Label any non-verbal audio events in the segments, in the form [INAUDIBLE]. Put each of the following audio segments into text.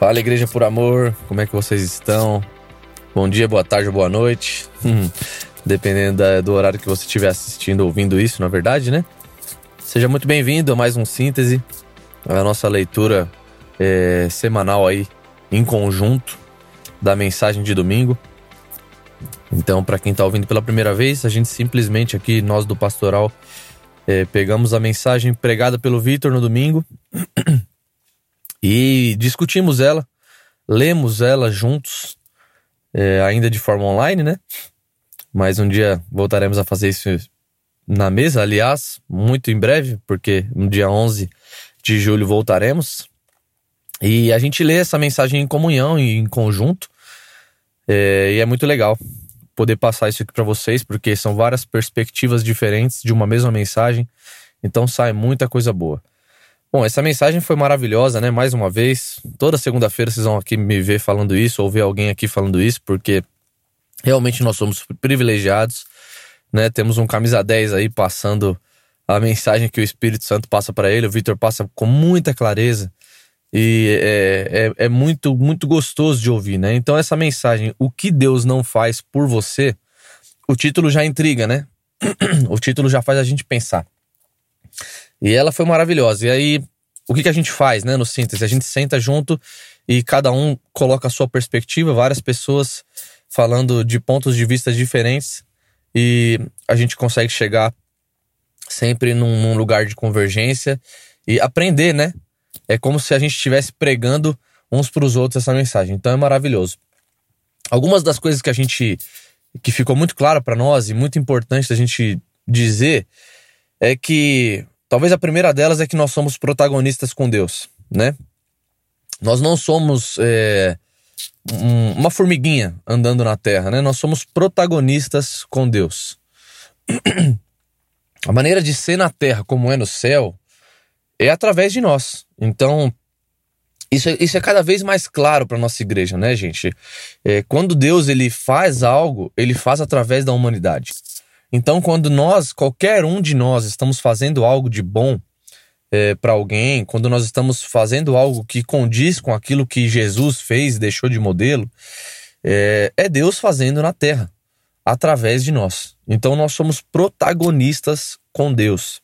Fala, Igreja por Amor, como é que vocês estão? Bom dia, boa tarde, boa noite. Dependendo da, do horário que você estiver assistindo, ouvindo isso, na verdade, né? Seja muito bem-vindo a mais um Síntese, a nossa leitura é, semanal aí, em conjunto, da mensagem de domingo. Então, para quem está ouvindo pela primeira vez, a gente simplesmente aqui, nós do Pastoral, é, pegamos a mensagem pregada pelo Vitor no domingo [CLEARS THROAT] e discutimos ela, lemos ela juntos, é, ainda de forma online, né? Mas um dia voltaremos a fazer isso na mesa, aliás, muito em breve, porque no dia 11 de julho voltaremos. E a gente lê essa mensagem em comunhão e em conjunto. É, e é muito legal poder passar isso aqui para vocês, porque são várias perspectivas diferentes de uma mesma mensagem. Então sai muita coisa boa. Bom, essa mensagem foi maravilhosa, né? Mais uma vez, toda segunda-feira vocês vão aqui me ver falando isso, ou ver alguém aqui falando isso, porque realmente nós somos privilegiados, né? Temos um camisa 10 aí passando a mensagem que o Espírito Santo passa para ele. O Vitor passa com muita clareza e é, é, é, muito, muito gostoso de ouvir, né? Então, essa mensagem, o que Deus não faz por você, o título já intriga, né? [CLEARS THROAT] o título já faz a gente pensar. E ela foi maravilhosa. E aí, o que, que a gente faz, né, no síntese? A gente senta junto e cada um coloca a sua perspectiva, várias pessoas falando de pontos de vista diferentes e a gente consegue chegar sempre num, num lugar de convergência e aprender, né? É como se a gente estivesse pregando uns para os outros essa mensagem. Então é maravilhoso. Algumas das coisas que a gente que ficou muito claro para nós e muito importante a gente dizer é que Talvez a primeira delas é que nós somos protagonistas com Deus, né? Nós não somos é, um, uma formiguinha andando na terra, né? Nós somos protagonistas com Deus. [CLEARS THROAT] A maneira de ser na terra, como é no céu, é através de nós. Então, isso é, isso é cada vez mais claro para nossa igreja, né, gente? É, quando Deus ele faz algo, ele faz através da humanidade. Então, quando nós, qualquer um de nós, estamos fazendo algo de bom é, para alguém, quando nós estamos fazendo algo que condiz com aquilo que Jesus fez e deixou de modelo, é, é Deus fazendo na terra, através de nós. Então, nós somos protagonistas com Deus.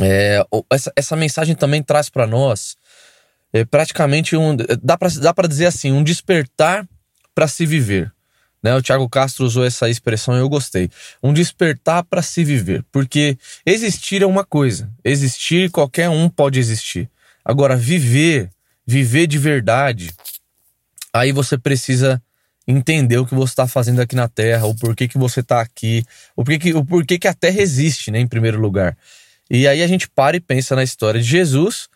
É, essa, essa mensagem também traz para nós é, praticamente um. Dá para dizer assim, um despertar para se viver. Né? O Thiago Castro usou essa expressão e eu gostei. Um despertar para se viver. Porque existir é uma coisa. Existir, qualquer um pode existir. Agora, viver, viver de verdade, aí você precisa entender o que você está fazendo aqui na Terra, o porquê que você está aqui, o porquê, que, o porquê que a Terra existe, né, em primeiro lugar. E aí a gente para e pensa na história de Jesus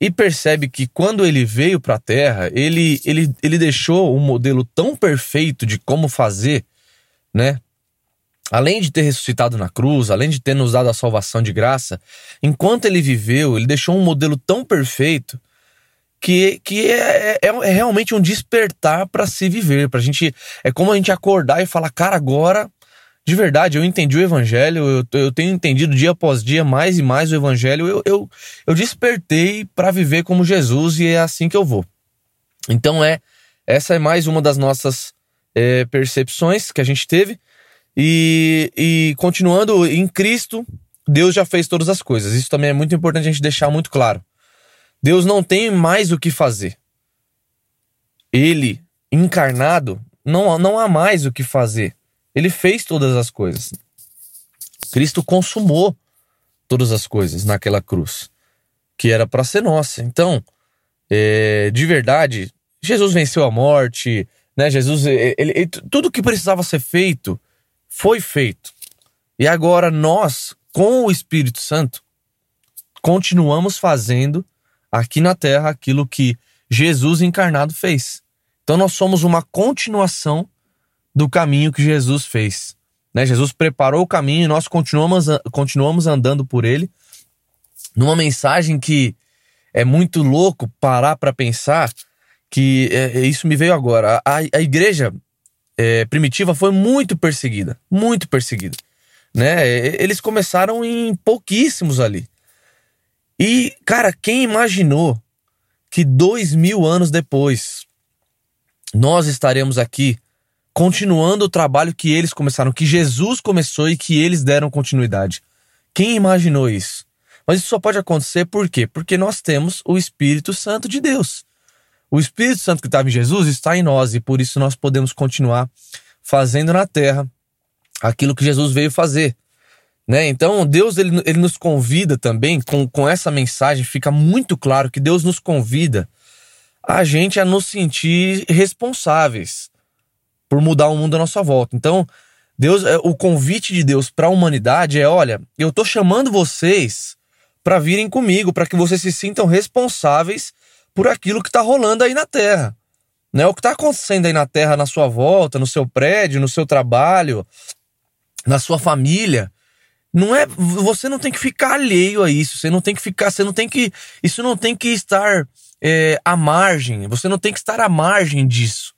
e percebe que quando ele veio para a Terra, ele, ele, ele deixou um modelo tão perfeito de como fazer, né? Além de ter ressuscitado na cruz, além de ter nos dado a salvação de graça, enquanto ele viveu, ele deixou um modelo tão perfeito que, que é, é, é realmente um despertar para se viver. Pra gente, é como a gente acordar e falar, cara, agora de verdade, eu entendi o evangelho, eu, eu tenho entendido dia após dia mais e mais o evangelho. Eu, eu, eu despertei para viver como Jesus e é assim que eu vou. Então é essa é mais uma das nossas é, percepções que a gente teve. E, e continuando em Cristo, Deus já fez todas as coisas. Isso também é muito importante a gente deixar muito claro. Deus não tem mais o que fazer. Ele, encarnado, não, não há mais o que fazer. Ele fez todas as coisas. Cristo consumou todas as coisas naquela cruz, que era para ser nossa. Então, é, de verdade, Jesus venceu a morte, né? Jesus, ele, ele, tudo que precisava ser feito foi feito. E agora nós, com o Espírito Santo, continuamos fazendo aqui na terra aquilo que Jesus encarnado fez. Então nós somos uma continuação do caminho que Jesus fez. Né? Jesus preparou o caminho e nós continuamos, continuamos andando por ele. Numa mensagem que é muito louco parar para pensar que é, é, isso me veio agora. A, a igreja é, primitiva foi muito perseguida, muito perseguida. Né? Eles começaram em pouquíssimos ali. E, cara, quem imaginou que dois mil anos depois, nós estaremos aqui continuando o trabalho que eles começaram, que Jesus começou e que eles deram continuidade. Quem imaginou isso? Mas isso só pode acontecer por quê? Porque nós temos o Espírito Santo de Deus. O Espírito Santo que estava em Jesus está em nós e por isso nós podemos continuar fazendo na terra aquilo que Jesus veio fazer. Né? Então, Deus ele, ele nos convida também, com, com essa mensagem, fica muito claro que Deus nos convida a gente a nos sentir responsáveis por mudar o mundo à nossa volta. Então, Deus, é, o convite de Deus para a humanidade é: olha, eu estou chamando vocês para virem comigo, para que vocês se sintam responsáveis por aquilo que está rolando aí na Terra. Né? O que está acontecendo aí na Terra, na sua volta, no seu prédio, no seu trabalho, na sua família. Não é, você não tem que ficar alheio a isso. Você não tem que ficar, você não tem que, isso não tem que estar é, à margem. Você não tem que estar à margem disso.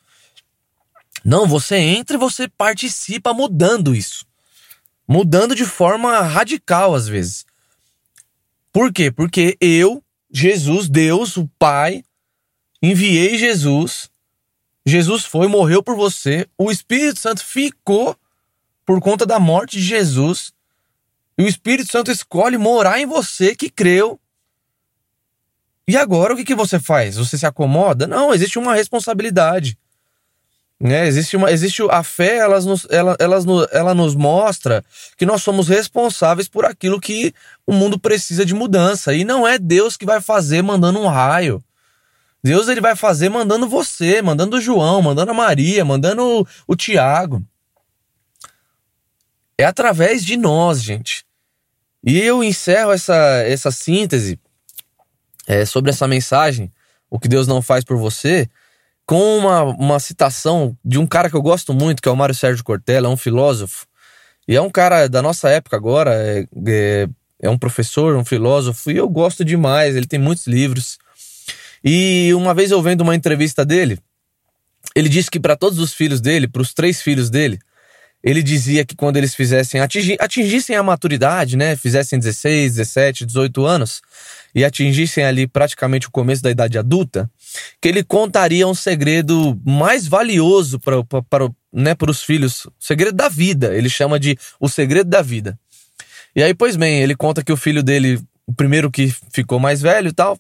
Não, você entra e você participa mudando isso. Mudando de forma radical às vezes. Por quê? Porque eu, Jesus, Deus, o Pai, enviei Jesus. Jesus foi, morreu por você. O Espírito Santo ficou por conta da morte de Jesus. E o Espírito Santo escolhe morar em você que creu. E agora o que, que você faz? Você se acomoda? Não, existe uma responsabilidade. Né? Existe, uma, existe a fé, elas nos, ela, elas ela nos mostra que nós somos responsáveis por aquilo que o mundo precisa de mudança. E não é Deus que vai fazer mandando um raio. Deus ele vai fazer mandando você, mandando o João, mandando a Maria, mandando o, o Tiago. É através de nós, gente. E eu encerro essa, essa síntese é, sobre essa mensagem, o que Deus não faz por você, com uma, uma citação de um cara que eu gosto muito, que é o Mário Sérgio Cortella, é um filósofo. E é um cara da nossa época agora, é, é, é um professor, um filósofo, e eu gosto demais, ele tem muitos livros. E uma vez eu vendo uma entrevista dele, ele disse que para todos os filhos dele, para os três filhos dele, ele dizia que quando eles fizessem atingissem a maturidade, né, fizessem 16, 17, 18 anos e atingissem ali praticamente o começo da idade adulta, que ele contaria um segredo mais valioso para para né, para os filhos, segredo da vida. Ele chama de o segredo da vida. E aí, pois bem, ele conta que o filho dele, o primeiro que ficou mais velho e tal,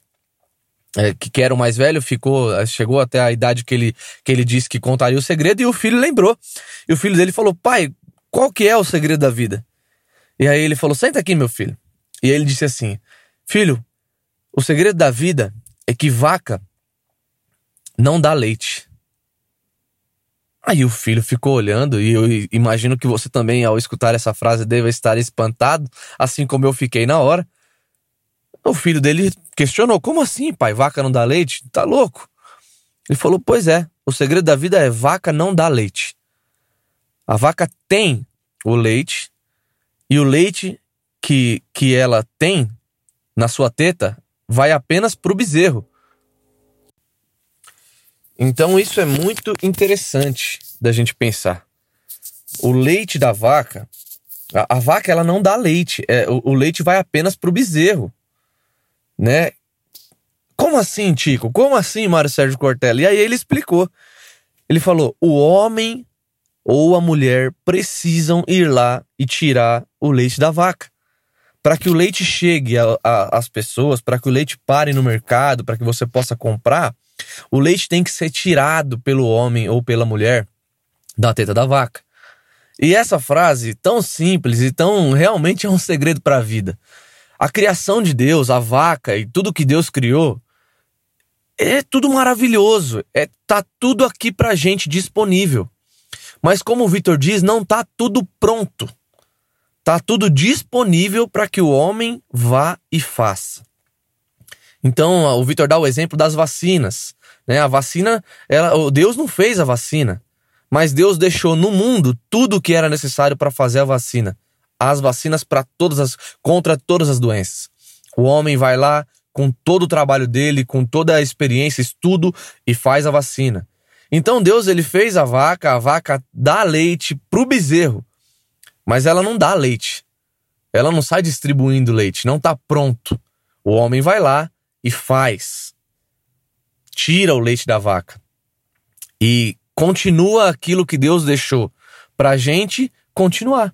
é, que, que era o mais velho, ficou, chegou até a idade que ele, que ele disse que contaria o segredo, e o filho lembrou. E o filho dele falou: Pai, qual que é o segredo da vida? E aí ele falou: Senta aqui, meu filho. E ele disse assim: Filho, o segredo da vida é que vaca não dá leite. Aí o filho ficou olhando, e eu imagino que você também, ao escutar essa frase, deva estar espantado, assim como eu fiquei na hora. O filho dele questionou: Como assim, pai? Vaca não dá leite? Tá louco? Ele falou: Pois é, o segredo da vida é vaca não dá leite. A vaca tem o leite, e o leite que, que ela tem na sua teta vai apenas pro bezerro. Então isso é muito interessante da gente pensar. O leite da vaca, a, a vaca ela não dá leite, é, o, o leite vai apenas pro bezerro né? Como assim, Tico? Como assim, Mário Sérgio Cortella? E aí ele explicou. Ele falou: o homem ou a mulher precisam ir lá e tirar o leite da vaca. Para que o leite chegue às pessoas, para que o leite pare no mercado, para que você possa comprar, o leite tem que ser tirado pelo homem ou pela mulher da teta da vaca. E essa frase, tão simples e tão realmente é um segredo para a vida. A criação de Deus, a vaca e tudo que Deus criou, é tudo maravilhoso. É tá tudo aqui pra gente disponível. Mas como o Vitor diz, não tá tudo pronto. Tá tudo disponível para que o homem vá e faça. Então, o Vitor dá o exemplo das vacinas. Né? A vacina, ela, Deus não fez a vacina, mas Deus deixou no mundo tudo o que era necessário para fazer a vacina as vacinas para todas as contra todas as doenças. O homem vai lá com todo o trabalho dele, com toda a experiência, estudo e faz a vacina. Então Deus ele fez a vaca, a vaca dá leite pro bezerro, mas ela não dá leite. Ela não sai distribuindo leite, não está pronto. O homem vai lá e faz. tira o leite da vaca e continua aquilo que Deus deixou pra gente continuar.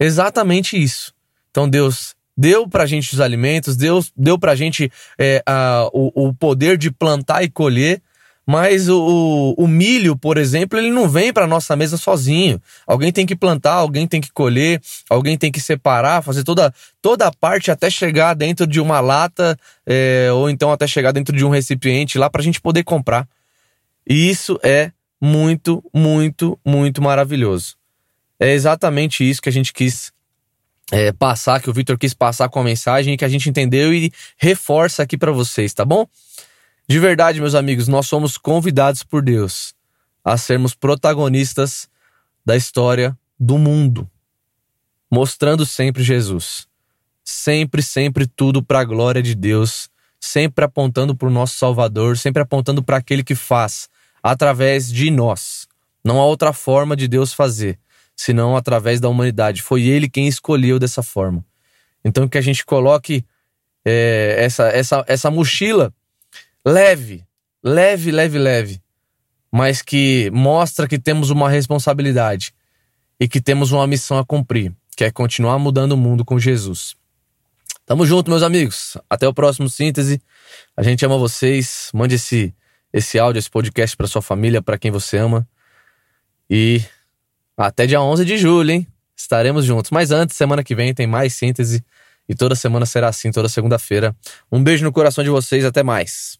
Exatamente isso. Então Deus deu pra gente os alimentos, Deus deu pra gente é, a, o, o poder de plantar e colher, mas o, o, milho, por exemplo, ele não vem para nossa mesa sozinho. Alguém tem que plantar, alguém tem que colher, alguém tem que separar, fazer toda, toda a parte até chegar dentro de uma lata é, ou então até chegar dentro de um recipiente lá para a gente poder comprar. E isso é muito, muito, muito maravilhoso. É exatamente isso que a gente quis é, passar, que o Victor quis passar com a mensagem e que a gente entendeu e reforça aqui para vocês, tá bom? De verdade, meus amigos, nós somos convidados por Deus a sermos protagonistas da história do mundo, mostrando sempre Jesus. Sempre, sempre tudo para a glória de Deus, sempre apontando para o nosso Salvador, sempre apontando para aquele que faz através de nós. Não há outra forma de Deus fazer, senão através da humanidade. Foi Ele quem escolheu dessa forma. Então que a gente coloque é, essa, essa, essa mochila leve, leve, leve, leve, mas que mostra que temos uma responsabilidade e que temos uma missão a cumprir, que é continuar mudando o mundo com Jesus. Tamo junto, meus amigos. Até o próximo síntese. A gente ama vocês. Mande esse esse áudio, esse podcast para sua família, para quem você ama. E até dia 11 de julho, hein? Estaremos juntos. Mas antes, semana que vem tem mais síntese e toda semana será assim, toda segunda-feira. Um beijo no coração de vocês, até mais.